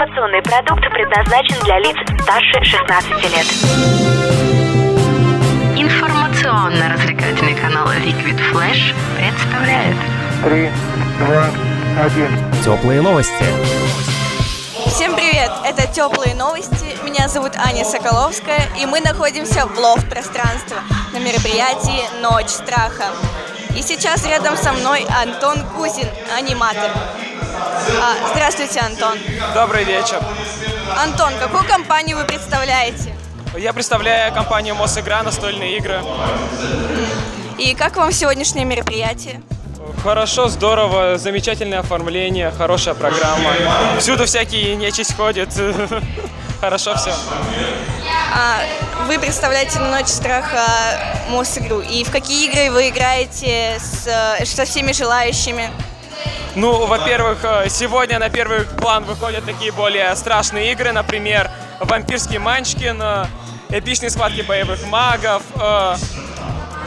Информационный продукт предназначен для лиц старше 16 лет. Информационно-развлекательный канал Liquid Flash представляет Три, два, один. Теплые новости. Всем привет! Это теплые новости. Меня зовут Аня Соколовская, и мы находимся в лов пространство на мероприятии Ночь страха. И сейчас рядом со мной Антон Кузин, аниматор. А, здравствуйте, Антон. Добрый вечер. Антон, какую компанию вы представляете? Я представляю компанию Мосигра настольные игры. И как вам сегодняшнее мероприятие? Хорошо, здорово, замечательное оформление, хорошая программа. Всюду всякие нечисть ходит. Хорошо все. А, вы представляете на Ночь страха Мосигру. И в какие игры вы играете с, э, со всеми желающими? Ну, во-первых, э, сегодня на первый план выходят такие более страшные игры, например, «Вампирский Манчкин», э, эпичные схватки боевых магов, э,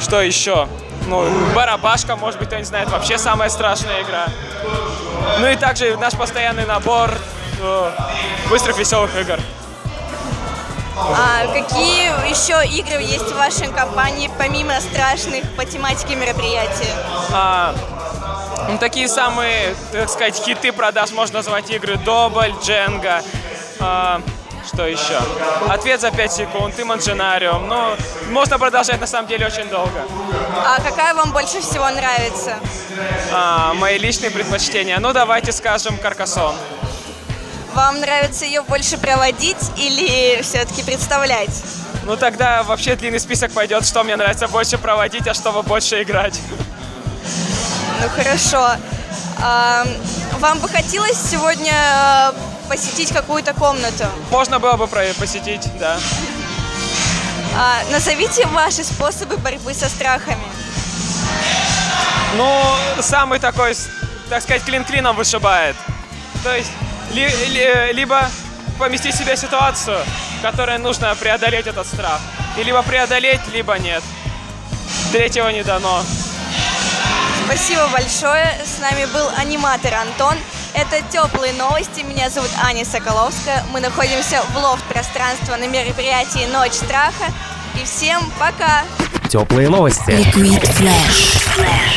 что еще? Ну, «Барабашка», может быть, кто не знает, вообще самая страшная игра. Ну и также наш постоянный набор быстрых веселых игр. А какие еще игры есть в вашей компании, помимо страшных по тематике мероприятия? А, ну, такие самые, так сказать, хиты продаж можно назвать игры Добль, Дженга. А, что еще? Ответ за 5 секунд, и Манджинариум. Ну, можно продолжать на самом деле очень долго. А какая вам больше всего нравится? А, мои личные предпочтения. Ну, давайте скажем Каркасон. Вам нравится ее больше проводить или все-таки представлять? Ну, тогда вообще длинный список пойдет, что мне нравится больше проводить, а что больше играть. Ну хорошо. А, вам бы хотелось сегодня э, посетить какую-то комнату? Можно было бы посетить, да. А, назовите ваши способы борьбы со страхами. Ну, самый такой, так сказать, клин клином вышибает. То есть, ли- ли- либо поместить в себя ситуацию, в которой нужно преодолеть этот страх. И либо преодолеть, либо нет. Третьего не дано. Спасибо большое. С нами был аниматор Антон. Это теплые новости. Меня зовут Аня Соколовская. Мы находимся в лофт пространства на мероприятии Ночь страха. И всем пока! Теплые новости. Liquid Flash.